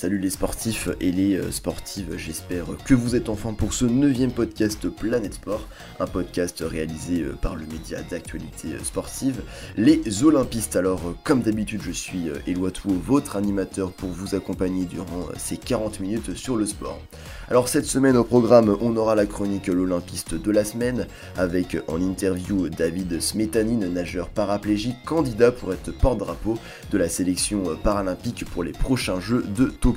Salut les sportifs et les euh, sportives, j'espère que vous êtes enfin pour ce neuvième podcast Planète Sport, un podcast réalisé euh, par le média d'actualité euh, sportive, les Olympistes. Alors comme d'habitude je suis Éloi Touot, votre animateur pour vous accompagner durant ces 40 minutes sur le sport. Alors cette semaine au programme on aura la chronique L'Olympiste de la semaine avec en interview David Smetanine, nageur paraplégique, candidat pour être porte-drapeau de la sélection paralympique pour les prochains Jeux de Tokyo.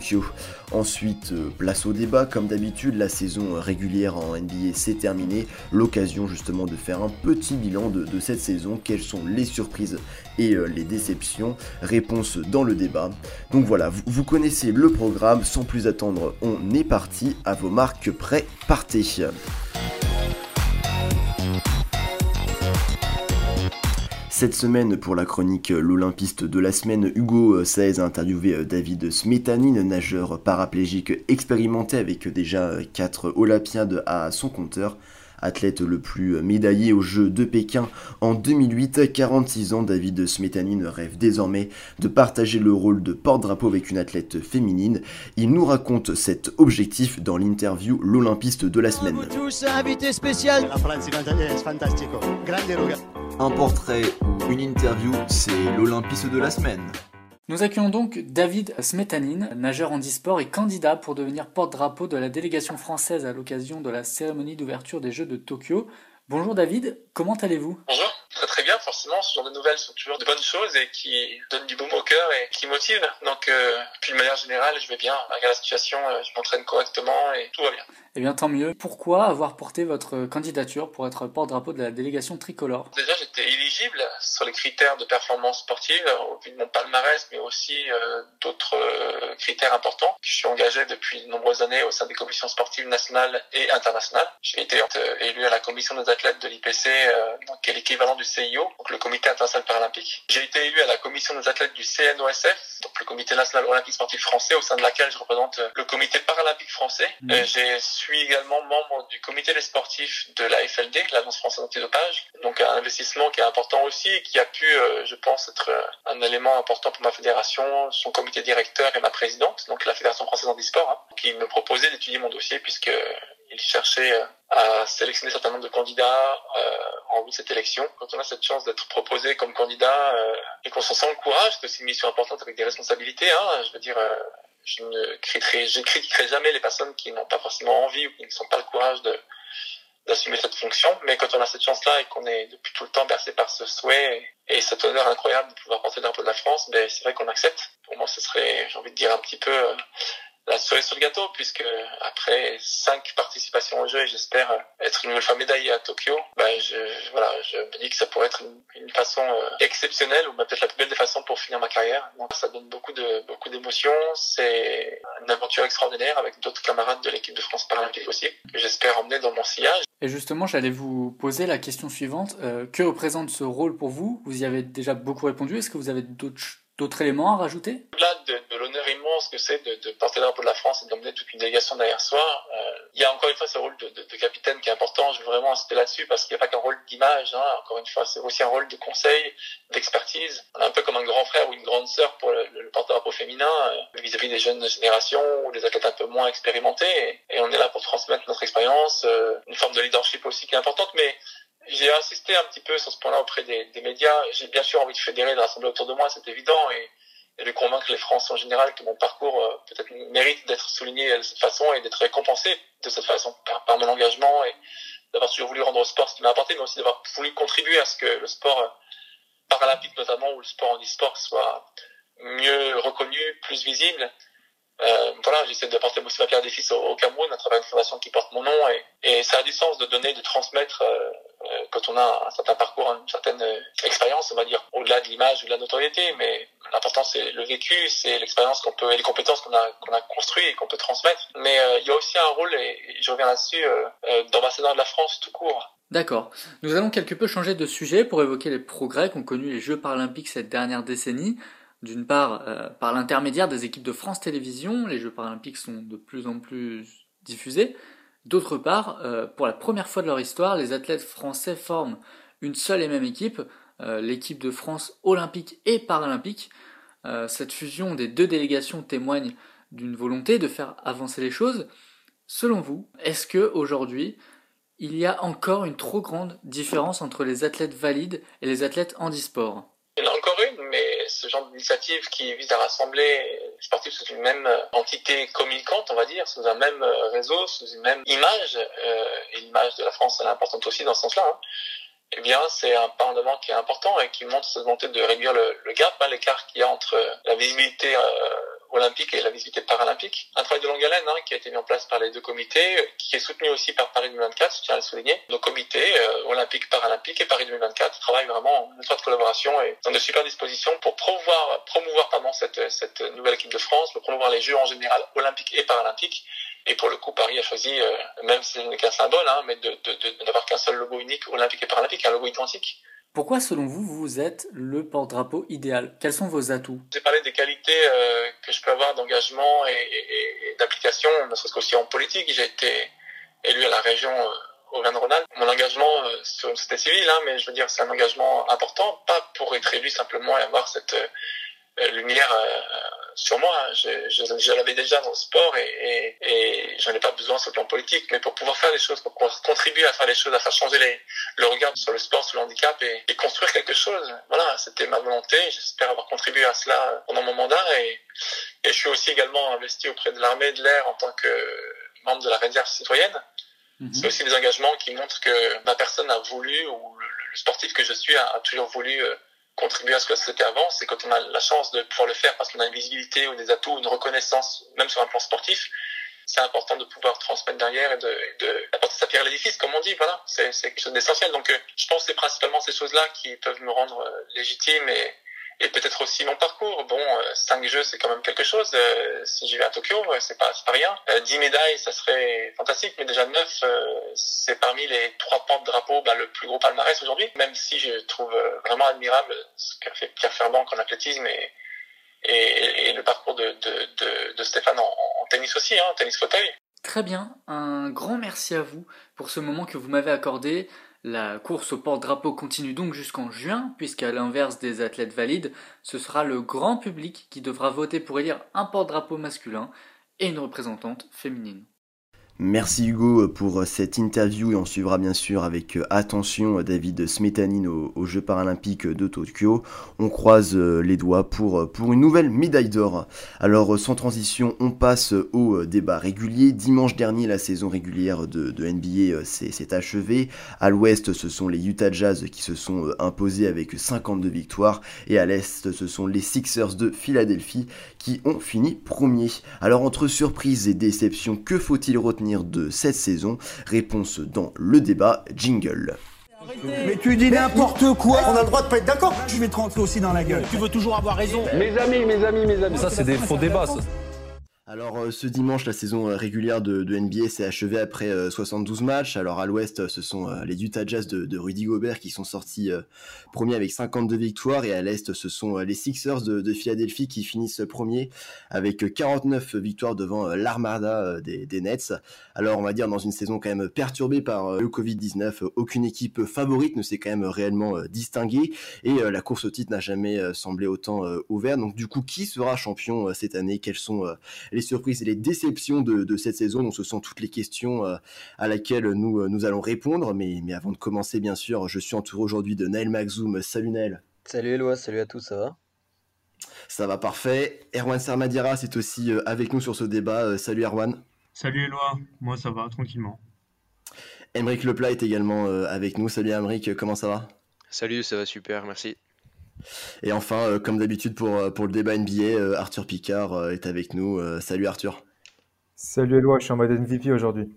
Ensuite, euh, place au débat, comme d'habitude, la saison régulière en NBA s'est terminée. L'occasion justement de faire un petit bilan de, cette saison, quelles sont les surprises et euh, les déceptions? Réponse dans le débat. Donc voilà, vous connaissez le programme, sans plus attendre, on est parti. À vos marques, prêts, partez. Cette semaine, pour la chronique L'Olympiste de la semaine, Hugo Saez a interviewé David Smetanine, nageur paraplégique expérimenté avec déjà 4 Olympiades à son compteur. Athlète le plus médaillé aux Jeux de Pékin en 2008, 46 ans, David Smetanine rêve désormais de partager le rôle de porte-drapeau avec une athlète féminine. Il nous raconte cet objectif dans l'interview L'Olympiste de la semaine. Un portrait ou une interview, c'est l'Olympiste de la semaine. Nous accueillons donc David Smetanine, nageur en e-sport et candidat pour devenir porte-drapeau de la délégation française à l'occasion de la cérémonie d'ouverture des Jeux de Tokyo. Bonjour David, comment allez-vous? Bonjour, très très bien, forcément, ce genre de nouvelles sont toujours de bonnes choses et qui donnent du baume au cœur et qui motivent. Donc, euh, puis de manière générale, je vais bien, malgré la situation, euh, je m'entraîne correctement et tout va bien. Eh bien, tant mieux. Pourquoi avoir porté votre candidature pour être porte-drapeau de la délégation tricolore? Déjà, j'étais éligible sur les critères de performance sportive, au vu de mon palmarès, mais aussi euh, d'autres euh, critères importants. Je suis engagé depuis de nombreuses années au sein des commissions sportives nationales et internationales. J'ai été euh, élu à la commission des athlètes de l'IPC, qui est l'équivalent du CIO, donc le Comité international paralympique. J'ai été élu à la commission des athlètes du CNOSF, donc le Comité national olympique sportif français, au sein de laquelle je représente le Comité paralympique français. Mmh. J'ai suis également membre du comité des sportifs de l'AFLD, l'Agence française antidopage. Donc un investissement qui est important aussi, qui a pu, euh, je pense, être euh, un élément important pour ma fédération, son comité directeur et ma présidente, donc la Fédération française handisport, hein, qui me proposait d'étudier mon dossier puisque il cherchait euh, à sélectionner un certain nombre de candidats en vue de cette élection. Quand on a cette chance d'être proposé comme candidat et qu'on s'en sent le courage, c'est une mission importante avec des responsabilités. Hein, je veux dire, je ne critiquerai, jamais les personnes qui n'ont pas forcément envie ou qui ne sont pas le courage d'assumer cette fonction. Mais quand on a cette chance-là et qu'on est depuis tout le temps bercé par ce souhait et cet honneur incroyable de pouvoir porter le drapeau de la France, ben c'est vrai qu'on accepte. Pour moi, ce serait, j'ai envie de dire un petit peu euh, la cerise sur le gâteau, puisque après cinq participations au jeu et j'espère être une nouvelle fois médaillée à Tokyo, ben je, voilà, je me dis que ça pourrait être une, façon euh, exceptionnelle ou peut-être la plus belle des façons pour finir ma carrière. Donc ça donne beaucoup de beaucoup d'émotions. C'est une aventure extraordinaire avec d'autres camarades de l'équipe de France paralympique aussi que j'espère emmener dans mon sillage. Et justement, j'allais vous poser la question suivante euh, que représente ce rôle pour vous? Vous y avez déjà beaucoup répondu. Est-ce que vous avez d'autres d'autres éléments à rajouter? Au-delà de, l'honneur immense que c'est de, de, porter le drapeau de la France et d'emmener toute une délégation derrière soi, euh, il y a encore une fois ce rôle de, de, capitaine qui est important. Je veux vraiment insister là-dessus parce qu'il n'y a pas qu'un rôle d'image. Hein. Encore une fois, c'est aussi un rôle de conseil, d'expertise. On est un peu comme un grand frère ou une grande sœur pour le, le porte-drapeau féminin euh, vis-à-vis des jeunes générations ou des athlètes un peu moins expérimentés. Et, on est là pour transmettre notre expérience, euh, une forme de leadership aussi qui est importante, mais j'ai insisté un petit peu sur ce point-là auprès des, des médias. J'ai bien sûr envie de fédérer, de rassembler autour de moi, c'est évident, et, et, de convaincre les Français en général que mon parcours euh, peut-être mérite d'être souligné de cette façon et d'être récompensé de cette façon par, par mon engagement et d'avoir toujours voulu rendre au sport ce qui m'a apporté, mais aussi d'avoir voulu contribuer à ce que le sport euh, paralympique notamment ou le sport en e-sport soit mieux reconnu, plus visible euh, voilà, j'essaie de porter aussi ma pierre des fils au, Cameroun à travers une fondation qui porte mon nom et, et ça a du sens de donner, de transmettre euh quand on a un certain parcours, une certaine euh, expérience, on va dire, au-delà de l'image ou de la notoriété, mais l'important c'est le vécu, c'est l'expérience qu'on peut et les compétences qu'on a qu'on a construit et qu'on peut transmettre. Mais euh, il y a aussi un rôle et, je reviens là-dessus d'ambassadeur de la France tout court. D'accord. Nous allons quelque peu changer de sujet pour évoquer les progrès qu'ont connus les Jeux paralympiques cette dernière décennie. D'une part, euh, par l'intermédiaire des équipes de France Télévisions, les Jeux paralympiques sont de plus en plus diffusés. D'autre part, euh, pour la première fois de leur histoire, les athlètes français forment une seule et même équipe, euh, l'équipe de France olympique et paralympique. cette fusion des deux délégations témoigne d'une volonté de faire avancer les choses. Selon vous, est-ce que aujourd'hui il y a encore une trop grande différence entre les athlètes valides et les athlètes handisport il y en a encore une, mais genre d'initiative qui vise à rassembler les sportifs sous une même entité communicante, on va dire, sous un même réseau, sous une même image, euh, et l'image de la France elle est importante aussi dans ce sens-là, hein, eh bien c'est un pas en avant qui est important et qui montre cette volonté de réduire le, gap, hein, l'écart qu'il y a entre la visibilité euh, olympique et la visibilité paralympique. Un travail de longue haleine hein, qui a été mis en place par les deux comités, qui est soutenu aussi par Paris 2024, je tiens à le souligner. Nos comités euh, olympiques, et Paris 2024 travaillent vraiment en étroite collaboration et dans de super dispositions pour promouvoir, promouvoir pardon, cette, cette nouvelle équipe de France, pour promouvoir les Jeux en général olympiques et paralympiques. Et pour le coup, Paris a choisi, euh, même si ce n'est qu'un symbole, hein, mais de, de, de, n'avoir qu'un seul logo unique olympique et paralympique, un logo identique. Pourquoi, selon vous, vous êtes le porte-drapeau idéal? Quels sont vos atouts? J'ai parlé des qualités euh, que je peux avoir d'engagement et, et, et d'application, ne serait-ce qu'aussi en politique. J'ai été élu à la région euh, Auvergne-Rhône-Alpes. Mon engagement euh, sur une société civile, hein, mais je veux dire, c'est un engagement important, pas pour être élu simplement et avoir cette euh, lumière euh, sur moi. Je, je, je l'avais déjà dans le sport et, et, et j'en ai pas besoin sur le plan politique, mais pour pouvoir faire des choses, pour contribuer à faire des choses, à faire changer les, le regard sur le sport, sur le handicap et, et construire quelque chose. Voilà, c'était ma volonté. J'espère avoir contribué à cela pendant mon mandat et, et je suis aussi également investi auprès de l'armée de l'air en tant que membre de la réserve citoyenne. Mmh. C'est aussi des engagements qui montrent que ma personne a voulu, ou le, le sportif que je suis a, a toujours voulu euh, contribuer à ce que c'était avant, c'est quand on a la chance de pouvoir le faire parce qu'on a une visibilité ou des atouts, une reconnaissance, même sur un plan sportif, c'est important de pouvoir transmettre derrière et de, de apporter sa pierre à l'édifice, comme on dit, voilà, c'est quelque chose d'essentiel. Donc euh, je pense que c'est principalement ces choses-là qui peuvent me rendre euh, légitime et, et peut-être aussi mon parcours. Bon, euh, cinq jeux, c'est quand même quelque chose. Euh, si j'y vais à Tokyo, euh, c'est pas, pas rien. Euh, dix médailles, ça serait fantastique, mais déjà neuf, euh, c'est parmi les trois porte-drapeaux bah, le plus gros palmarès aujourd'hui. Même si je trouve vraiment admirable ce qu'a fait Pierre Ferbanc en athlétisme et, et, le parcours de, de, de, Stéphane en, en, tennis aussi, hein, tennis fauteuil. Très bien, un grand merci à vous pour ce moment que vous m'avez accordé. La course au porte-drapeau continue donc jusqu'en juin, puisqu'à l'inverse des athlètes valides, ce sera le grand public qui devra voter pour élire un porte-drapeau masculin et une représentante féminine. Merci Hugo pour cette interview et on suivra bien sûr avec attention David Smetanin aux, Jeux paralympiques de Tokyo. On croise les doigts pour, pour une nouvelle médaille d'or. Alors sans transition, on passe au débat régulier. Dimanche dernier, la saison régulière de, de NBA s'est achevée. À l'ouest, ce sont les Utah Jazz qui se sont imposés avec 52 victoires et à l'est, ce sont les Sixers de Philadelphie qui ont fini premier. Alors entre surprise et déception, que faut-il retenir? De cette saison Réponse dans le débat Jingle. Mais tu dis n'importe quoi On a le droit de pas être d'accord Je vais te rentrer aussi dans la gueule. Tu veux toujours avoir raison Mes amis, mes amis, mes amis. Ça, c'est des faux débats, ça. Alors euh, ce dimanche, la saison euh, régulière de, NBA s'est achevée après euh, 72 matchs. Alors à l'ouest, ce sont euh, les Utah Jazz de, Rudy Gobert qui sont sortis euh, premiers avec 52 victoires et à l'est, ce sont les Sixers de, de, Philadelphie qui finissent premiers avec 49 victoires devant l'armada des, des, Nets. Alors on va dire dans une saison quand même perturbée par le Covid-19, aucune équipe favorite ne s'est quand même réellement distinguée et la course au titre n'a jamais semblé autant ouverte. Donc du coup, qui sera champion cette année? Quels sont les surprises et les déceptions de, de, cette saison. Donc ce sont toutes les questions euh, à laquelle nous, euh, nous allons répondre. Mais, mais avant de commencer, bien sûr, je suis entouré aujourd'hui de Naël Maxoum. Salut Naël. Salut Eloi, salut à tous, ça va? Ça va parfait. Erwan Sermadira, c'est aussi euh, avec nous sur ce débat. salut Erwan. Salut Eloi, moi ça va tranquillement. Emeric Leplat est également avec nous. Salut Emeric, comment ça va? Salut, ça va super, merci. Et enfin, euh, comme d'habitude pour, euh, pour le débat NBA, euh, Arthur Picard est avec nous. salut Arthur. Salut Eloi, je suis en mode MVP aujourd'hui.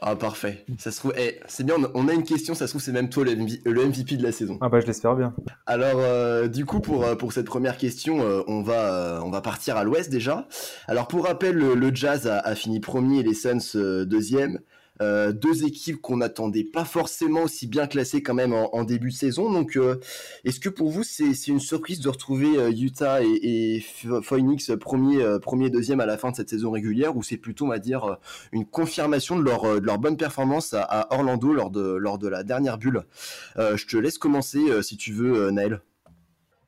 Ah parfait. Ça se trouve, eh, c'est bien. On a une question. Ça se trouve, c'est même toi le, MV, le, MVP de la saison. Ah bah je l'espère bien. Alors euh, du coup pour pour cette première question, euh, on va on va partir à l'Ouest déjà. Alors pour rappel, le, le Jazz a, a, fini premier et les Suns deuxième. Euh, deux équipes qu'on n'attendait pas forcément aussi bien classées quand même en, début de saison. Donc, euh, est-ce que pour vous c'est une surprise de retrouver euh, Utah et, Phoenix premier, premier, deuxième à la fin de cette saison régulière, ou c'est plutôt, on va dire, une confirmation de leur, de leur bonne performance à, à, Orlando lors de, lors de la dernière bulle? Je te laisse commencer si tu veux, Naël.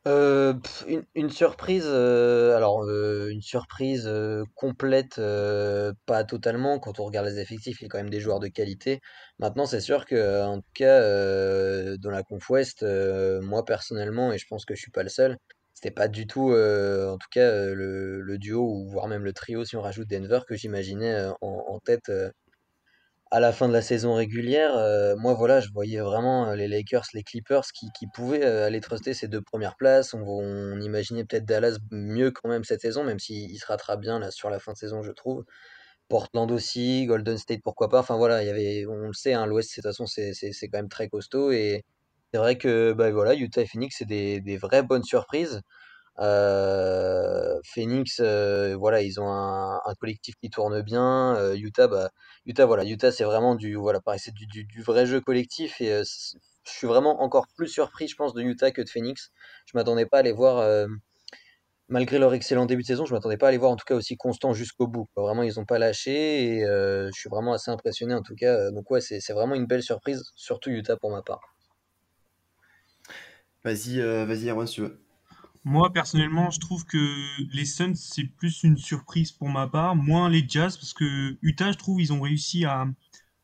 Euh, une, surprise, euh, alors euh, une surprise complète, pas totalement. Quand on regarde les effectifs, il y a quand même des joueurs de qualité. Maintenant, c'est sûr que, en tout cas, dans la Conf Ouest, moi personnellement, et je pense que je suis pas le seul, c'était pas du tout, en tout cas, le, duo ou voire même le trio si on rajoute Denver que j'imaginais en tête à la fin de la saison régulière, euh, moi voilà, je voyais vraiment euh, les Lakers, les Clippers qui, pouvaient euh, aller truster ces deux premières places. On, imaginait peut-être Dallas mieux quand même cette saison, même s'il se rattrape bien là sur la fin de saison, je trouve. Portland aussi, Golden State pourquoi pas. Enfin voilà, il y avait, on le sait, hein, l'Ouest de toute façon c'est quand même très costaud et c'est vrai que bah voilà, Utah et Phoenix c'est des vraies bonnes surprises. Euh, Phoenix, euh, voilà, ils ont un, collectif qui tourne bien. Euh, Utah, bah, Utah, voilà, Utah, c'est vraiment du, voilà, pareil, c'est du, vrai jeu collectif et je suis vraiment encore plus surpris, je pense, de Utah que de Phoenix. Je m'attendais pas à les voir, malgré leur excellent début de saison, je m'attendais pas à les voir en tout cas aussi constant jusqu'au bout. Vraiment, ils ont pas lâché et je suis vraiment assez impressionné en tout cas. donc ouais, c'est vraiment une belle surprise, surtout Utah pour ma part. Vas-y, vas-y, Erwan, si tu veux. Moi, personnellement, je trouve que les Suns, c'est plus une surprise pour ma part, moins les Jazz, parce que Utah, je trouve, ils ont réussi à,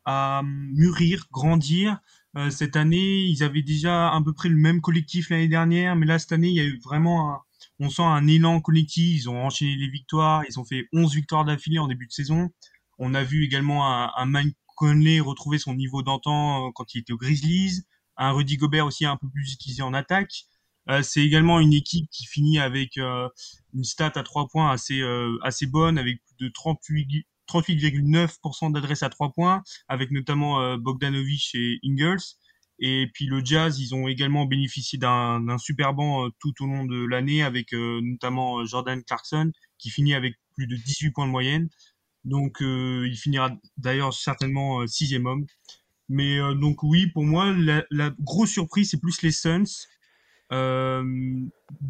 à mûrir, grandir. Euh, cette année, ils avaient déjà à peu près le même collectif l'année dernière, mais là, cette année, il y a eu vraiment un, on sent un élan collectif. Ils ont enchaîné les victoires, ils ont fait 11 victoires d'affilée en début de saison. On a vu également un, un Mike Conley retrouver son niveau d'antan euh, quand il était aux Grizzlies, un Rudy Gobert aussi un peu plus utilisé en attaque. Euh, c'est également une équipe qui finit avec euh, une stat à trois points assez euh, assez bonne, avec plus de 38 38,9% d'adresse à trois points, avec notamment Bogdanovic et Ingles. Et puis le Jazz, ils ont également bénéficié d'un super banc tout au long de l'année, avec notamment Jordan Clarkson, qui finit avec plus de 18 points de moyenne. Donc il finira d'ailleurs certainement sixième homme. Mais donc oui, pour moi, la, la grosse surprise, c'est plus les Suns,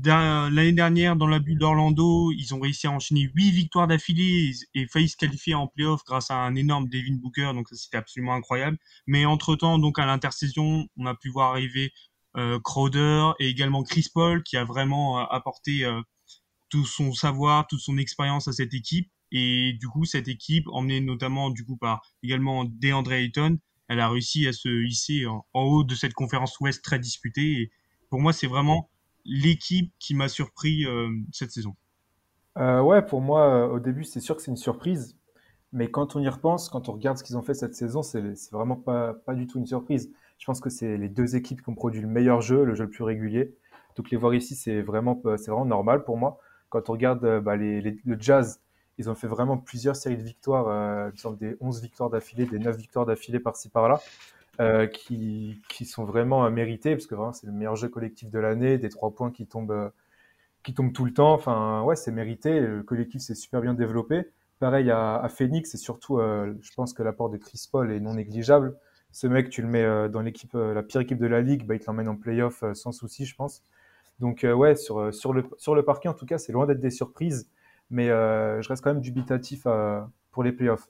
L'année dernière, dans la bulle d'Orlando, ils ont réussi à enchaîner 8 victoires d'affilée et, failli se qualifier en playoff grâce à un énorme Devin Booker, donc c'était absolument incroyable. Mais entre-temps, donc à l'intersaison, on a pu voir arriver euh, Crowder et également Chris Paul qui a vraiment euh, apporté euh, tout son savoir, toute son expérience à cette équipe. Et du coup, cette équipe, emmenée notamment du coup par également DeAndre Ayton, elle a réussi à se hisser en, haut de cette conférence Ouest très disputée. Pour moi, c'est vraiment l'équipe qui m'a surpris euh, cette saison. Euh, ouais, pour moi, euh, au début, c'est sûr que c'est une surprise. Mais quand on y repense, quand on regarde ce qu'ils ont fait cette saison, c'est vraiment pas, pas du tout une surprise. Je pense que c'est les deux équipes qui ont produit le meilleur jeu, le jeu le plus régulier. Donc les voir ici, c'est vraiment, vraiment normal pour moi. Quand on regarde bah, les, le Jazz, ils ont fait vraiment plusieurs séries de victoires, euh, des 11 victoires d'affilée, des 9 victoires d'affilée par-ci par-là. Euh, qui, qui, sont vraiment mérités, parce que c'est le meilleur jeu collectif de l'année, des trois points qui tombent, euh, qui tombent tout le temps. Enfin, ouais, c'est mérité. Le collectif s'est super bien développé. Pareil à, Phoenix, et surtout, euh, je pense que l'apport de Chris Paul est non négligeable. Ce mec, tu le mets dans l'équipe, la pire équipe de la ligue, bah, il te l'emmène en playoff sans souci, je pense. Donc, ouais, sur, sur, le, sur le parquet, en tout cas, c'est loin d'être des surprises, mais je reste quand même dubitatif pour les playoffs.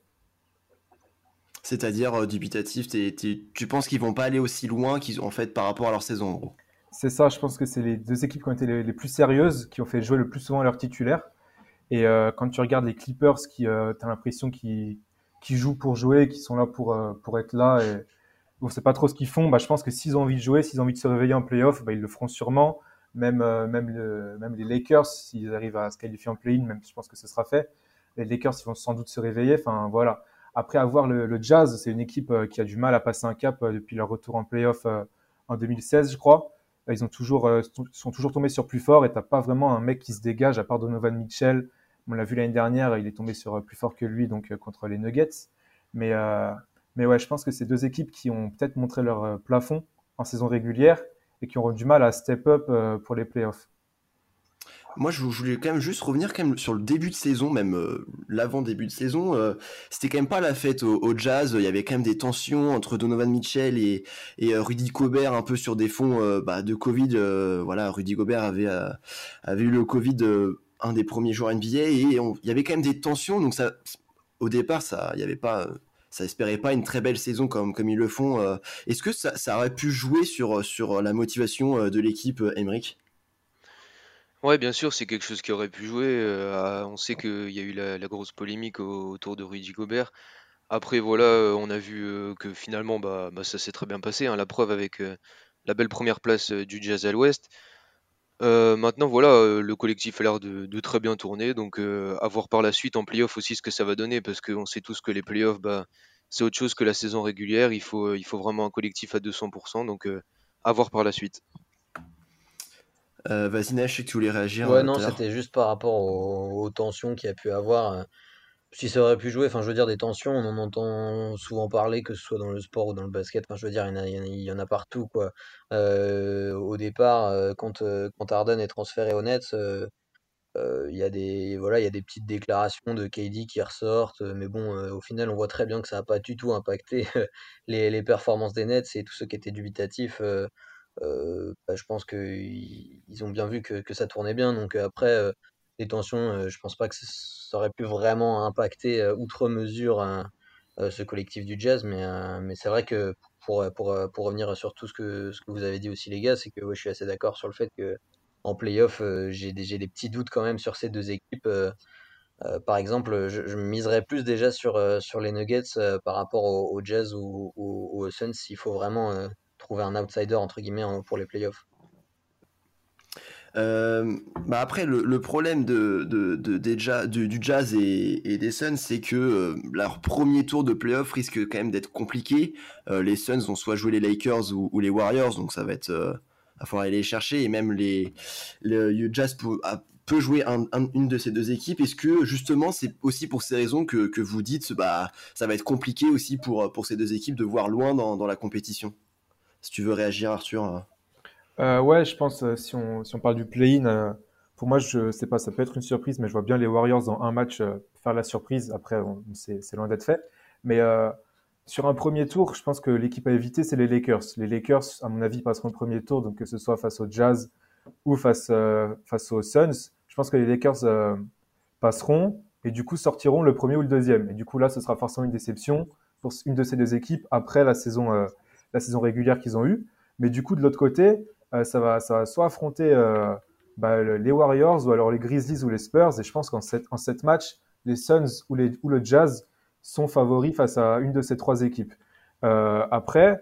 C'est-à-dire euh, dubitatif, tu penses qu'ils vont pas aller aussi loin qu'ils ont fait par rapport à leur saison en gros C'est ça, je pense que c'est les deux équipes qui ont été les, plus sérieuses, qui ont fait jouer le plus souvent leurs titulaires. Et euh, quand tu regardes les Clippers, qui euh, tu as l'impression qu'ils jouent pour jouer, qui sont là pour, euh, pour être là, et on sait pas trop ce qu'ils font, bah, je pense que s'ils ont envie de jouer, s'ils ont envie de se réveiller en playoff, bah, ils le feront sûrement. Même, même, le, même les Lakers, s'ils arrivent à se qualifier en play-in, je pense que ce sera fait. Les Lakers, ils vont sans doute se réveiller. Enfin, voilà. Après avoir le, Jazz, c'est une équipe euh, qui a du mal à passer un cap euh, depuis leur retour en playoff euh, en 2016, je crois. Ils ont toujours, sont toujours tombés sur plus fort et t'as pas vraiment un mec qui se dégage à part Donovan Mitchell. On l'a vu l'année dernière, il est tombé sur plus fort que lui, donc contre les Nuggets. Mais, mais ouais, je pense que c'est deux équipes qui ont peut-être montré leur plafond en saison régulière et qui auront du mal à step up pour les playoffs. Moi, je voulais quand même juste revenir sur le début de saison, même euh, l'avant début de saison. Euh, c'était quand même pas la fête au, jazz. Il y avait quand même des tensions entre Donovan Mitchell et, euh, Rudy Gobert, un peu sur des fonds bah, de Covid. voilà, Rudy Gobert avait eu le Covid un des premiers jours NBA et il y avait quand même des tensions. Donc au départ, ça, il pas espérait pas une très belle saison comme ils le font. Est-ce que ça, aurait pu jouer sur sur la motivation de l'équipe, Emric Ouais, bien sûr, c'est quelque chose qui aurait pu jouer. euh, on sait qu'il y a eu la, grosse polémique au- autour de Rudy Gobert. Après, voilà, euh, on a vu euh, que finalement, bah, bah, ça s'est très bien passé. hein, la preuve avec la belle première place du Jazz à l'Ouest. Maintenant, voilà, le collectif a l'air de, très bien tourner. Donc, euh, à voir par la suite en playoff aussi ce que ça va donner. Parce qu'on sait tous que les playoffs, bah, c'est autre chose que la saison régulière. Il faut, il faut vraiment un collectif à 200%. Donc, à voir par la suite. Euh, Vas-y, Nash, je sais que tu voulais réagir. Ouais, euh, non, c'était juste par rapport aux, aux tensions qu'il y a pu avoir. euh, Si ça aurait pu jouer, enfin, je veux dire, des tensions, on en entend souvent parler, que ce soit dans le sport ou dans le basket. Enfin, je veux dire, il y en a, il y en partout, quoi. Euh, au départ, quand, quand Harden est transféré aux Nets, euh, il y a des, voilà, il y a des petites déclarations de KD qui ressortent. Mais bon, euh, au final, on voit très bien que ça n'a pas du tout impacté les, les performances des Nets et tous ceux qui étaient dubitatifs. euh, bah, je pense qu'ils ils ont bien vu que, ça tournait bien. Donc euh, après, euh, les tensions, euh, je pense pas que ça aurait pu vraiment impacter euh, outre mesure hein, euh, ce collectif du jazz. Mais, euh, c'est vrai que pour, euh, revenir sur tout ce que, vous avez dit aussi, les gars, c'est que je suis assez d'accord sur le fait que en playoff, euh, j'ai des, petits doutes quand même sur ces deux équipes. Euh, euh, par exemple, je, je miserais plus déjà sur, euh, les Nuggets euh, par rapport au, au Jazz ou, ou aux Suns s'il faut vraiment euh, trouver un outsider entre guillemets pour les playoffs. Euh, bah après, le, problème du, Jazz et, des Suns, c'est que euh, leur premier tour de playoff risque quand même d'être compliqué. Euh, les Suns vont soit jouer les Lakers ou, les Warriors, donc ça va être. Va falloir aller les chercher. Et même les, le Jazz peut, jouer un- un- une de ces deux équipes. Est-ce que justement, c'est aussi pour ces raisons que, vous dites bah, ça va être compliqué aussi pour, ces deux équipes de voir loin dans la compétition? Si tu veux réagir, Arthur. euh. Euh, ouais, je pense, euh, si on, si on parle du play-in, pour moi, je sais pas, ça peut être une surprise, mais je vois bien les Warriors dans un match faire la surprise. Après, c'est loin d'être fait. Mais sur un premier tour, je pense que l'équipe à éviter, c'est les Lakers. Les Lakers, à mon avis, passeront le premier tour, donc que ce soit face au Jazz ou face, face aux Suns. Je pense que les Lakers passeront et du coup sortiront le premier ou le deuxième. Et du coup, là, ce sera forcément une déception pour une de ces deux équipes après la saison, la saison régulière qu'ils ont eue. Mais du coup, de l'autre côté, euh, ça, va, ça va soit affronter euh, bah, le- les Warriors ou alors les Grizzlies ou les Spurs. Et je pense qu'en sept, en sept matchs, les Suns ou, les, ou le Jazz sont favoris face à une de ces trois équipes. Euh, après,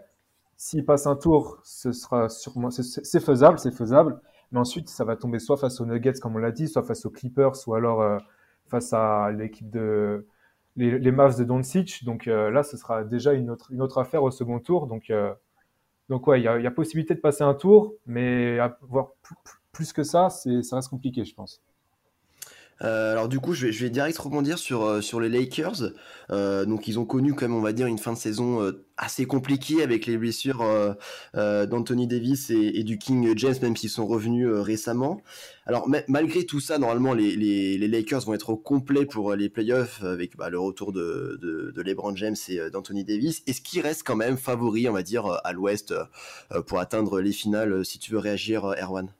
s'ils passent un tour, ce sera sûrement, c'est- faisable, c'est faisable. Mais ensuite, ça va tomber soit face aux Nuggets, comme on l'a dit, soit face aux Clippers, ou alors face à l'équipe de les, les Mavs de Doncic. Donc euh, là, ce sera déjà une autre, affaire au second tour. Donc, euh, donc ouais, il y y a possibilité de passer un tour, mais à voir plus, que ça, ça reste compliqué, je pense. Euh, alors du coup, je vais, direct rebondir sur, euh, sur les Lakers. Euh, donc ils ont connu quand on va dire, une fin de saison assez compliquée avec les blessures d'Anthony Davis et, et du King James, même s'ils sont revenus récemment. Alors ma- malgré tout ça, normalement, les, les, Lakers vont être au complet pour les playoffs avec bah, le retour de, de, de LeBron James et d'Anthony Davis. Est-ce qu'ils restent quand même favoris, on va dire, à l'Ouest pour atteindre les finales Si tu veux réagir, Erwan?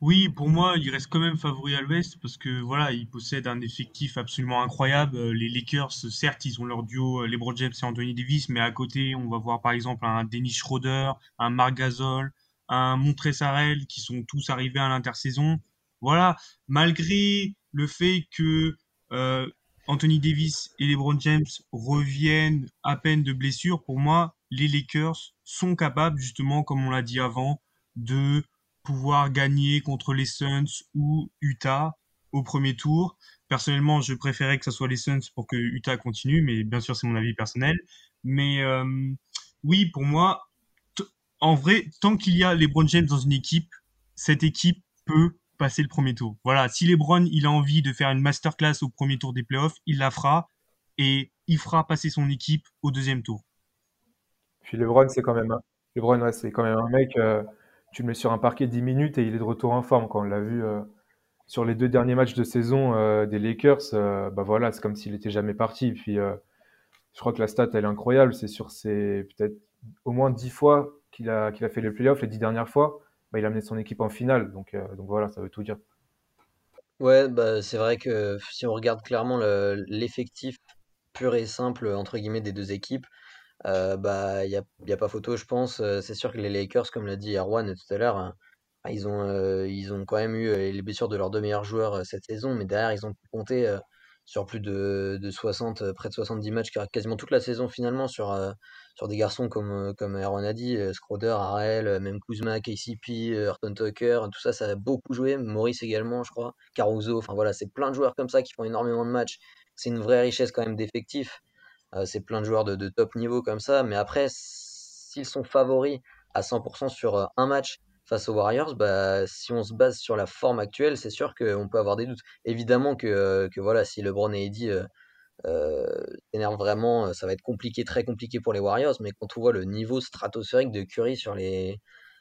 Oui, pour moi, il reste quand même favori à l'Ouest parce que voilà, ils possèdent un effectif absolument incroyable. Euh, Les Lakers, certes, ils ont leur duo euh, LeBron James et Anthony Davis, mais à côté, on va voir par exemple un Dennis Schroeder, un Marc Gasol, un Montrezl qui sont tous arrivés à l'intersaison. Voilà, malgré le fait que euh, Anthony Davis et LeBron James reviennent à peine de blessure, pour moi, les Lakers sont capables, justement, comme on l'a dit avant, de pouvoir gagner contre les Suns ou Utah au premier tour. Personnellement, je préférais que ce soit les Suns pour que Utah continue, mais bien sûr, c'est mon avis personnel. Mais euh, oui, pour moi, en vrai, tant qu'il y a LeBron James dans une équipe, cette équipe peut passer le premier tour. Voilà, si LeBron il a envie de faire une masterclass au premier tour des playoffs, il la fera et il fera passer son équipe au deuxième tour. Puis LeBron, c'est quand même un, LeBron, c'est quand même un mec, euh, tu le mets sur un parquet 10 minutes et il est de retour en forme. Quand on l'a vu euh, sur les deux derniers matchs de saison euh, des Lakers, euh, bah voilà, c'est comme s'il était jamais parti. Puis je crois que la stat, elle est incroyable. C'est sur peut-être au moins 10 fois qu'il a, a fait les playoffs, les 10 dernières fois, bah, il a amené son équipe en finale. Donc, voilà, ça veut tout dire. Ouais, bah, c'est vrai que si on regarde clairement le- l'effectif pur et simple entre guillemets des deux équipes, euh, bah il y a, y a pas photo, je pense. Euh, C'est sûr que les Lakers, comme l'a dit Erwan tout à l'heure, hein, ils ont, euh, ils ont quand même eu les blessures de leurs deux meilleurs joueurs cette saison, mais derrière, ils ont euh, sur plus de, de 60, euh, près de 70 matchs, quasiment toute la saison finalement, sur, sur des garçons comme, comme Aaron a dit, Schroeder, Harrell, même Kuzma, KCP, Horton Tucker, tout ça, ça a beaucoup joué. Maurice également, je crois, Caruso, enfin voilà, c'est plein de joueurs comme ça qui font énormément de matchs. C'est une vraie richesse quand même d'effectifs. Euh, c'est plein de joueurs de, de top niveau comme ça, mais après, s'ils sont favoris à 100% sur euh, un match face aux Warriors, bah, si on se base sur la forme actuelle, c'est sûr qu'on peut avoir des doutes. Évidemment que, euh, que voilà, si LeBron et Eddie s'énervent vraiment, ça va être compliqué, très compliqué pour les Warriors, mais quand on voit le niveau stratosphérique de Curry sur les,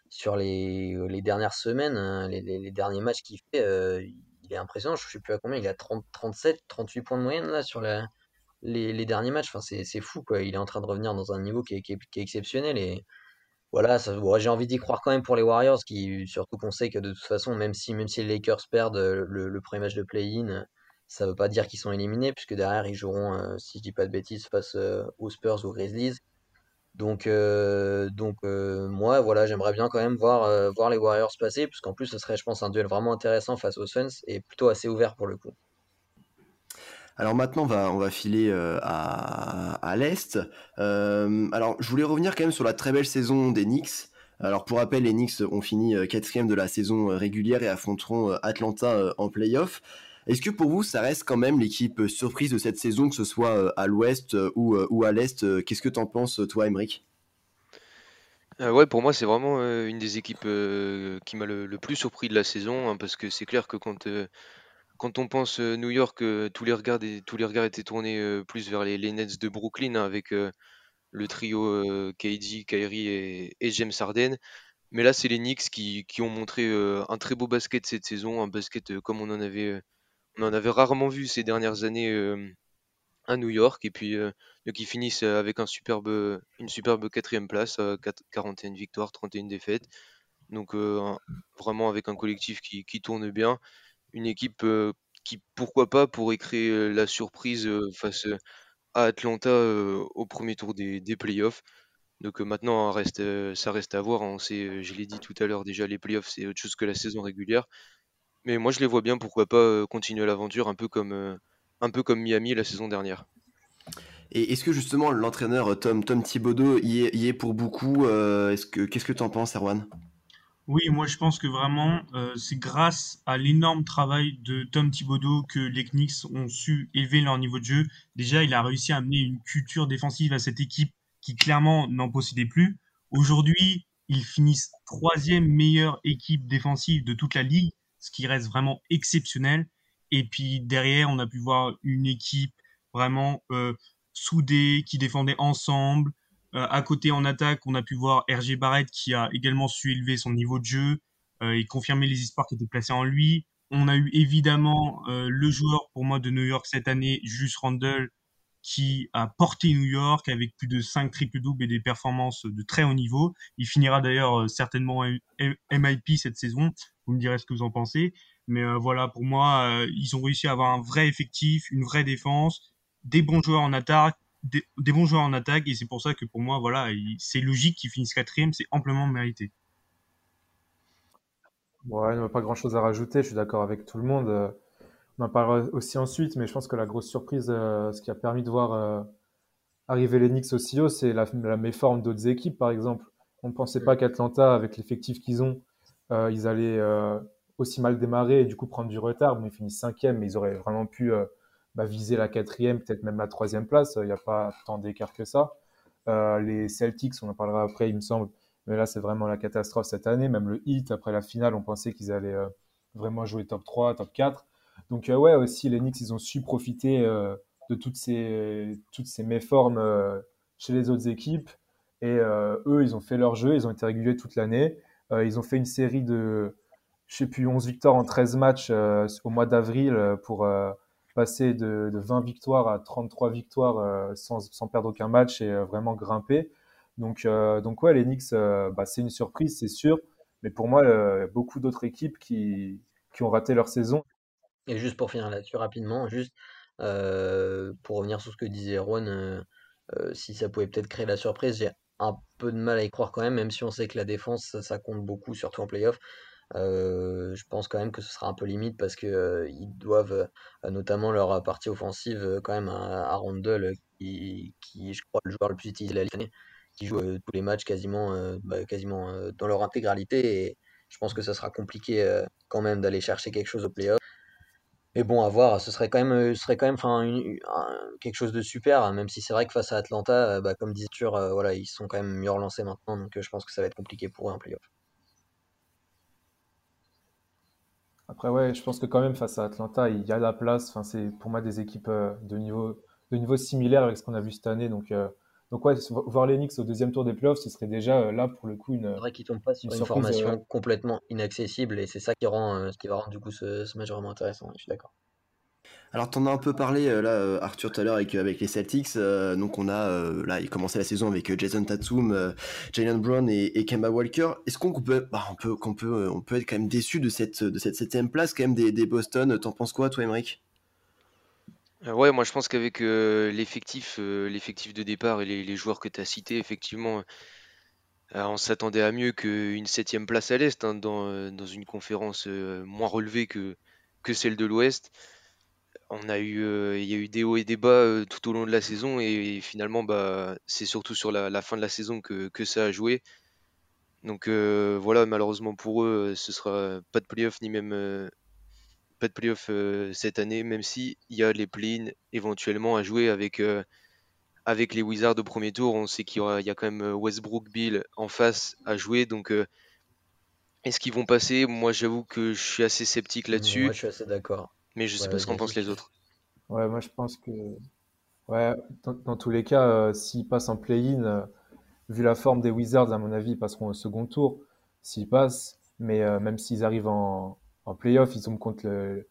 sur les, les dernières semaines, hein, les, les- derniers matchs qu'il fait, il est impressionnant. Je ne sais plus à combien, il a 30, 37, 38 points de moyenne là sur la, les, derniers matchs. Enfin, c'est, fou quoi. Il est en train de revenir dans un niveau qui est, qui est- exceptionnel et voilà, bon, j'ai envie d'y croire quand même pour les Warriors, qui surtout qu'on sait que de toute façon, même si même si les Lakers perdent euh, le, premier match de play-in, ça veut pas dire qu'ils sont éliminés, puisque derrière ils joueront, euh, si je dis pas de bêtises, face euh, aux Spurs ou aux Grizzlies. Donc, donc moi, voilà, j'aimerais bien quand même voir, voir les Warriors passer, puisqu'en plus, ce serait, je pense, un duel vraiment intéressant face aux Suns et plutôt assez ouvert pour le coup. Alors maintenant, on va, filer euh, à, à l'Est. Euh, alors, je voulais revenir quand même sur la très belle saison des Knicks. Alors, pour rappel, les Knicks ont fini euh, quatrième de la saison régulière et affronteront Atlanta en playoff. Est-ce que pour vous, ça reste quand même l'équipe surprise de cette saison, que ce soit à l'Ouest ou, ou à l'Est? Qu'est-ce que t'en penses, toi, Emric Euh, ouais, pour moi, c'est vraiment une des équipes qui m'a le, plus surpris de la saison, hein, parce que c'est clair que quand, quand on pense euh, New York, tous les regards, étaient tournés plus vers les, les Nets de Brooklyn, hein, avec le trio euh, KD, Kyrie et, James Harden. Mais là, c'est les Knicks qui, ont montré un très beau basket cette saison, un basket comme on en avait, rarement vu ces dernières années à New York. Et puis, euh, ils finissent avec une superbe quatrième place, euh, quat- 41 victoires, 31 défaites. Donc vraiment avec un collectif qui tourne bien, une équipe qui, pourquoi pas, pourrait créer la surprise face à Atlanta au premier tour des, des playoffs. Donc maintenant, hein, ça reste à voir. hein. Je l'ai dit tout à l'heure, déjà les playoffs, c'est autre chose que la saison régulière. Mais moi, je les vois bien, pourquoi pas continuer l'aventure, un peu comme, Miami la saison dernière. Et est-ce que justement l'entraîneur Tom, Tom Thibodeau y est, pour beaucoup euh, est-ce que, Qu'est-ce que t'en penses, Erwan? Oui, moi je pense que vraiment euh, c'est grâce à l'énorme travail de Tom Thibodeau que les Knicks ont su élever leur niveau de jeu. Déjà, il a réussi à amener une culture défensive à cette équipe qui clairement n'en possédait plus. Aujourd'hui, ils finissent troisième meilleure équipe défensive de toute la ligue, ce qui reste vraiment exceptionnel. Et puis derrière, on a pu voir une équipe vraiment euh, soudée, qui défendait ensemble à côté en attaque, on a pu voir RG Barrett qui a également su élever son niveau de jeu euh, et confirmer les espoirs qui étaient placés en lui. On a eu évidemment euh, le joueur pour moi de New York cette année, Julius Randle, qui a porté New York avec plus de 5 triples-doubles et des performances de très haut niveau. Il finira d'ailleurs euh, certainement MIP cette saison. Vous me direz ce que vous en pensez. Mais euh, voilà, pour moi, euh, ils ont réussi à avoir un vrai effectif, une vraie défense, des bons joueurs en attaque, des, bons joueurs en attaque et c'est pour ça que pour moi voilà il- c'est logique qu'ils finissent quatrième c'est amplement mérité Ouais, a pas grand-chose à rajouter, je suis d'accord avec tout le monde. On en parlera aussi ensuite, mais je pense que la grosse surprise, euh, ce qui a permis de voir euh, arriver les Knicks aussi haut, c'est la, méforme d'autres équipes, par exemple. On ne pensait pas qu'Atlanta, avec l'effectif qu'ils ont, euh, ils allaient aussi mal démarrer et du coup prendre du retard. Bon, ils finissent cinquième, mais ils auraient vraiment pu bah, viser la quatrième, peut-être même la troisième place. Il n'y a pas tant d'écart que ça. Euh, les Celtics, on en parlera après, il me semble, mais là c'est vraiment la catastrophe cette année. Même le Heat, après la finale, on pensait qu'ils allaient euh, vraiment jouer top 3, top 4. Donc euh, ouais, aussi les Knicks, ils ont su profiter de toutes ces, toutes ces méformes chez les autres équipes. Et eux, ils ont fait leur jeu, ils ont été réguliers toute l'année. Ils ont fait une série de, je sais plus, 11 victoires en 13 matchs au mois d'avril pour passer de, de 20 victoires à 33 victoires euh, sans, perdre aucun match et euh, vraiment grimper. Donc, euh, donc ouais, les Knicks, bah, c'est une surprise, c'est sûr. Mais pour moi, beaucoup d'autres équipes qui, ont raté leur saison. Et juste pour finir là-dessus rapidement, juste pour revenir sur ce que disait euh, si ça pouvait peut-être créer la surprise, j'ai un peu de mal à y croire quand même, même si on sait que la défense, ça, ça compte beaucoup, surtout en playoff. Je pense quand même que ce sera un peu limite parce que ils doivent notamment leur partie offensive quand même à, à qui, qui, je crois, le joueur le plus utilisé de la Ligue qui joue tous les matchs quasiment, bah, quasiment dans leur intégralité et je pense que ça sera compliqué quand même d'aller chercher quelque chose au playoff. Mais bon, à voir, ce serait quand même, serait quand même quelque chose de super, hein, même si c'est vrai que face à Atlanta, bah, comme disait Tur, voilà, ils sont quand même mieux relancés maintenant, donc je pense que ça va être compliqué pour eux en playoff. Après, ouais, je pense que quand même face à Atlanta, il y a la place. Enfin, c'est pour moi des équipes de niveau, de niveau similaire avec ce qu'on a vu cette année. Donc, donc ouais, voir les Knicks au deuxième tour des playoffs, ce serait déjà euh, là pour le coup une. C'est vrai qu'ils tombent pas sur une, formation euh, complètement inaccessible et c'est ça qui rend, euh, ce qui va rendre du coup ce, match vraiment intéressant. Je suis d'accord. Alors, tu en as un peu parlé là, Arthur, tout à l'heure avec, avec les Celtics. donc, on a là, il commencé la saison avec Jason Tatum, Jalen Brown et, Kemba Walker. Est-ce qu'on peut, bah, on peut, qu'on peut, être quand même déçu de cette, de cette septième place quand même des, des Boston? T'en penses quoi, toi, Emmerich euh, ouais, moi je pense qu'avec euh, l'effectif, euh, de départ et les, joueurs que tu as cités, effectivement, on s'attendait à mieux qu'une septième place à l'Est, hein, dans, une conférence moins relevée que celle de l'Ouest. On a eu, il y a eu des hauts et des bas tout au long de la saison et, finalement, bah, c'est surtout sur la, fin de la saison que, que ça a joué. Donc voilà, malheureusement pour eux, ce sera pas de playoff ni même pas de playoff euh, cette année, même si il y a les play éventuellement à jouer avec, euh, avec les Wizards au premier tour. On sait qu'il y, y, a quand même euh, Westbrook Bill en face à jouer, donc est-ce qu'ils vont passer? Moi, j'avoue que je suis assez sceptique là-dessus. Moi, je suis assez d'accord. Mais je sais pas ce qu'en pensent les autres. Ouais, moi, je pense que, ouais, dans, tous les cas, s'ils passent en play-in, vu la forme des Wizards, à mon avis, ils passeront au second tour. S'ils passent, mais même s'ils arrivent en, en playoff, ils tombent contre, le,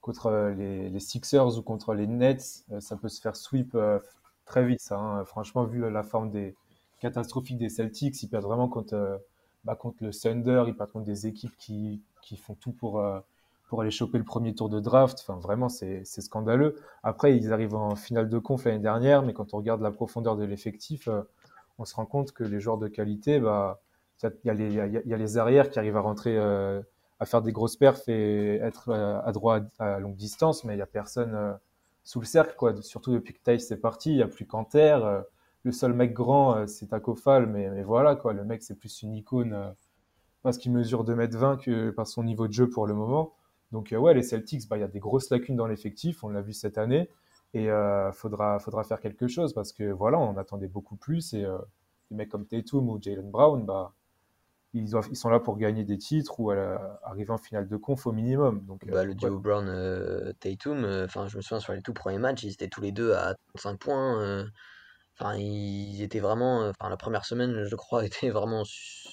contre euh, les, les, Sixers ou contre les Nets, euh, ça peut se faire sweep euh, très vite. Ça, hein. Franchement, vu la forme des catastrophiques des Celtics, ils perdent vraiment contre, bah, contre le Thunder, ils perdent contre des équipes qui, qui font tout pour, pour aller choper le premier tour de draft. Enfin, vraiment, c'est scandaleux. Après, ils arrivent en finale de conf l'année dernière, mais quand on regarde la profondeur de l'effectif, on se rend compte que les joueurs de qualité, bah, il y, a les, arrières qui arrivent à rentrer à faire des grosses perfs et être euh, à droite à longue distance, mais il n'y a personne euh, sous le cercle, quoi. Surtout depuis que Taïs est parti, il n'y a plus qu'Anter. Euh, le seul mec grand, c'est Tacofal, mais, mais voilà, quoi. Le mec, c'est plus une icône parce qu'il mesure 2m20 que par son niveau de jeu pour le moment. Donc, ouais, les Celtics, bah, il y a des grosses lacunes dans l'effectif, on l'a vu cette année. Et il faudra, faudra faire quelque chose parce que voilà, on attendait beaucoup plus. Et des mecs comme Tatum ou Jalen Brown, bah, ils, ils, sont là pour gagner des titres ou arriver en finale de conf au minimum. Donc, bah, euh, le duo Brown euh, Tatum, euh, je me souviens sur les tout premiers matchs, ils étaient tous les deux à 35 points. Enfin, ils étaient vraiment, enfin la première semaine, je crois, était vraiment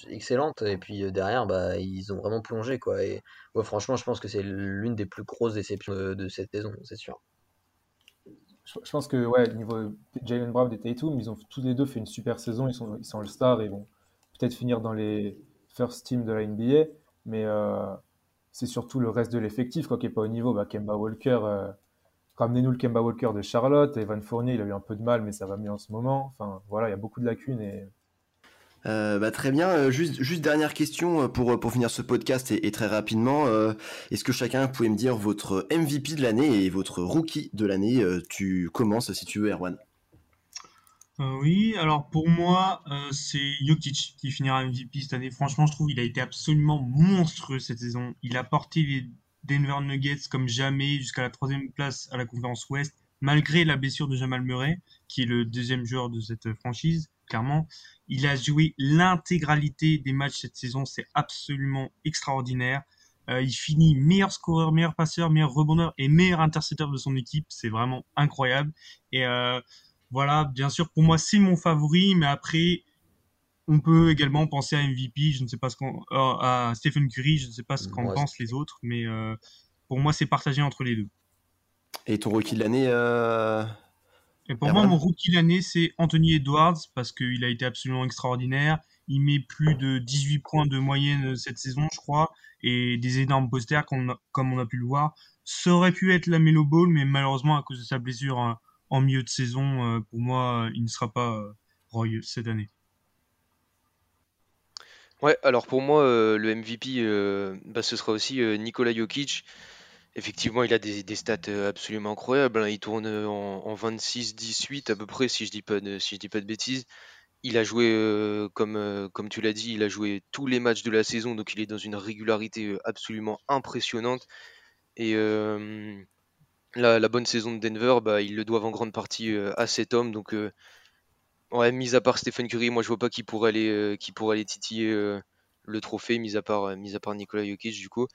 excellente. Et puis derrière, bah, ils ont vraiment plongé quoi. Et franchement, je pense que c'est l'une des plus grosses déceptions de, cette saison, c'est sûr. Je, pense que ouais, niveau Jalen Brown et Tatum, ils ont tous les deux fait une super saison. Ils sont, ils sont All-Star et vont peut-être finir dans les first team de la NBA, mais euh, c'est surtout le reste de l'effectif quoi, qui n'est pas au niveau. Bah, Kemba Walker, euh, ramenez-nous le Kemba Walker de Charlotte. Evan Fournier, il a eu un peu de mal, mais ça va mieux en ce moment. Enfin, voilà, il y a beaucoup de lacunes et. Euh, bah, très bien. Juste, juste dernière question pour, pour finir ce podcast et, très rapidement. Est-ce que chacun pouvait me dire votre MVP de l'année et votre rookie de l'année Tu commences si tu veux, Erwan? Euh, oui, alors pour moi, euh, c'est Jokic qui finira MVP cette année. Franchement, je trouve qu'il a été absolument monstrueux cette saison. Il a porté les Denver Nuggets comme jamais jusqu'à la troisième place à la conférence Ouest, malgré la blessure de Jamal Murray, qui est le deuxième joueur de cette franchise, clairement. Il a joué l'intégralité des matchs cette saison, c'est absolument extraordinaire. Euh, il finit meilleur scoreur, meilleur passeur, meilleur rebondeur et meilleur intercepteur de son équipe. C'est vraiment incroyable. Et voilà, bien sûr, pour moi, c'est mon favori, mais après, on peut également penser à MVP, je ne sais pas ce qu'on, euh, à Stephen Curry, je ne sais pas ce qu'en pensent les autres, mais euh, pour moi, c'est partagé entre les deux. Et ton rookie de l'année euh, Et pour moi, mon rookie de l'année, c'est Anthony Edwards, parce qu'il a été absolument extraordinaire. Il met plus de 18 points de moyenne cette saison, je crois, et des énormes posters, comme on a, pu le voir. Ça aurait pu être la Melo Ball, mais malheureusement, à cause de sa blessure, hein, en milieu de saison, pour moi, il ne sera pas Roy cette année. Ouais, alors pour moi, le MVP, bah, ce sera aussi Nikola Jokic. Effectivement, il a des, stats absolument incroyables. Hein. Il tourne en, 26-18 à peu près, si je dis pas de, dis pas de bêtises. Il a joué, comme, comme tu l'as dit, il a joué tous les matchs de la saison, donc il est dans une régularité absolument impressionnante. Et la, bonne saison de Denver, bah, ils le doivent en grande partie à cet homme. Donc, ouais, mis à part Stephen Curry, moi je vois pas qui pourrait aller, qui pourrait titiller le trophée, mis à part, mis à part Jokic du coup.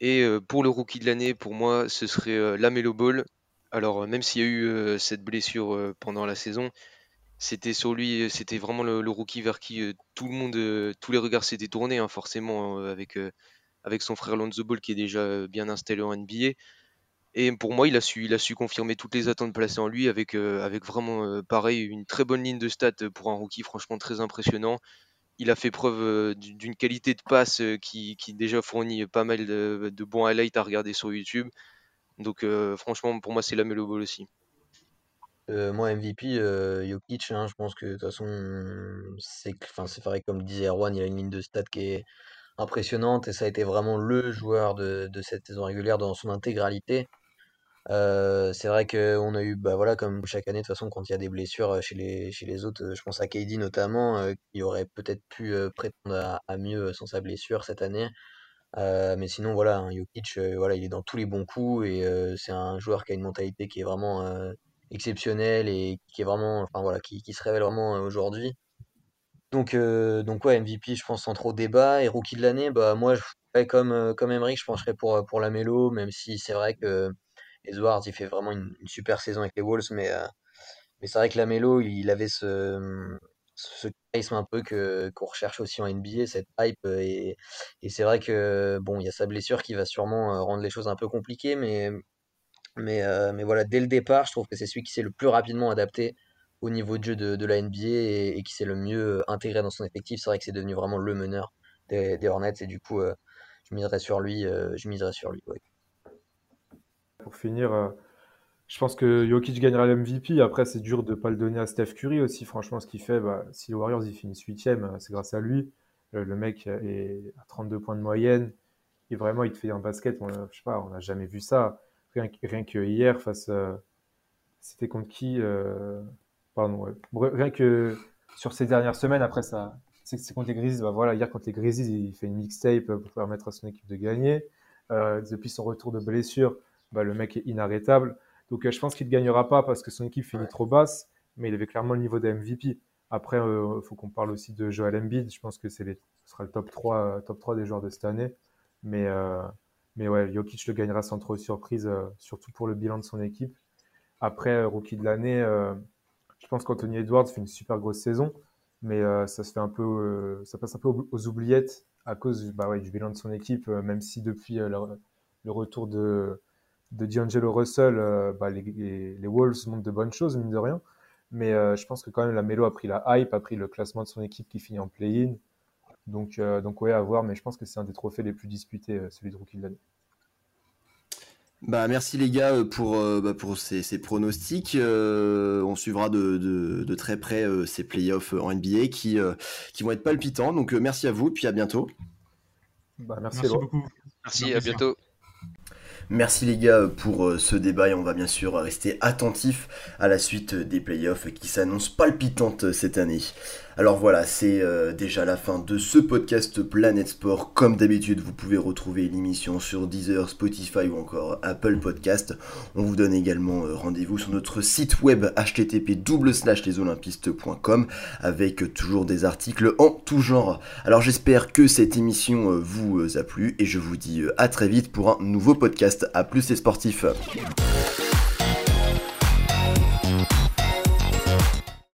Et pour le rookie de l'année, pour moi, ce serait Lamelo Ball. Alors, même s'il y a eu cette blessure pendant la saison, c'était sur lui, c'était vraiment le, rookie vers qui tout le monde, tous les regards s'étaient tournés, hein, forcément, avec, avec son frère Lonzo Ball qui est déjà bien installé en NBA. Et pour moi, il a su, confirmer toutes les attentes placées en lui avec, avec vraiment, pareil, une très bonne ligne de stats pour un rookie, franchement très impressionnant il a fait preuve euh, d'une qualité de passe euh, qui, déjà fournit pas mal de, bons highlights à regarder sur YouTube. Donc euh, franchement, pour moi, c'est la Melo Ball aussi. moi, MVP, Jokic, hein, je pense que de toute façon, c'est pareil comme disait Erwan, il a une ligne de stats qui est impressionnante et ça a été vraiment le joueur de cette saison régulière dans son intégralité. Euh, c'est vrai qu'on a eu, bah voilà, comme chaque année, de toute façon, quand il y a des blessures euh, chez les, chez les autres, euh, je pense à KD notamment, qui aurait peut-être pu prétendre à, mieux sans sa blessure cette année. mais sinon, voilà, hein, Jokic, voilà, il est dans tous les bons coups et c'est un joueur qui a une mentalité qui est vraiment exceptionnelle et qui est vraiment, enfin voilà, qui, qui se révèle vraiment aujourd'hui. Donc, donc MVP, je pense sans trop débat. Et rookie de l'année, bah moi, je, comme, comme Emery, je pencherais pour, pour la même si c'est vrai que Edwards, il fait vraiment une, super saison avec les Wolves, mais, euh, mais c'est vrai que Lamelo, il, avait ce, ce charisme un peu que qu'on recherche aussi en NBA, cette hype. Euh, et, et c'est vrai que bon, il y a sa blessure qui va sûrement euh, rendre les choses un peu compliquées, mais, mais, mais voilà, dès le départ, je trouve que c'est celui qui s'est le plus rapidement adapté au niveau de jeu de, la NBA et, qui s'est le mieux intégré dans son effectif. C'est vrai que c'est devenu vraiment le meneur des, des Hornets et du coup, je miserais sur lui. je miserais sur lui. Pour finir, euh, je pense que Jokic gagnera l'MVP. Après, c'est dur de ne pas le donner à Steph Curry aussi. Franchement, ce qu'il fait, bah, si les Warriors ils finissent 8 euh, c'est grâce à lui. Le, mec est à 32 points de moyenne. Et vraiment, il te fait un basket. On, je sais pas, on n'a jamais vu ça. Rien, que hier, face. Euh, c'était contre qui Pardon. Rien que sur ces dernières semaines, après ça. C'est contre les Grizzlies. Bah, voilà, hier contre les Grizzlies, il fait une mixtape pour permettre à son équipe de gagner. depuis son retour de blessure, bah, le mec est inarrêtable. Donc euh, je pense qu'il ne gagnera pas parce que son équipe finit trop basse, mais il avait clairement le niveau des MVP. Après, il euh, faut qu'on parle aussi de Joel Embiid. Je pense que c'est ce sera le top 3, euh, top 3 des joueurs de cette année. Mais, mais ouais, Jokic le gagnera sans trop de surprise, surtout pour le bilan de son équipe. Après, rookie de l'année, je pense qu'Anthony Edwards fait une super grosse saison, mais ça se fait un peu, ça passe un peu aux, oubliettes à cause bah ouais, du bilan de son équipe, même si depuis le retour de, de D'Angelo Russell, euh, bah, les, les, Wolves montrent de bonnes choses, mine de rien. Mais euh, je pense que quand même la Melo a pris la hype, a pris le classement de son équipe qui finit en play-in. Donc, euh, donc ouais, à voir, mais je pense que c'est un des trophées les plus disputés, celui de rookie de l'année. Bah merci les gars pour, bah, pour ces, ces pronostics. on suivra de, de, de, très près ces playoffs en NBA qui, qui vont être palpitants. Donc merci à vous, puis à bientôt. Bah, merci, merci beaucoup. Merci, à bientôt. Merci les gars pour euh, ce débat et on va bien sûr rester attentif à la suite des playoffs qui s'annoncent palpitantes cette année. Alors voilà, c'est euh, déjà la fin de ce podcast Planète Sport. Comme d'habitude, vous pouvez retrouver l'émission sur Deezer, Spotify ou encore Apple Podcast. On vous donne également euh, rendez-vous sur notre site web http lesolympistes.com avec toujours des articles en tout genre. Alors j'espère que cette émission euh, vous a plu et je vous dis à très vite pour un nouveau podcast. A plus les sportifs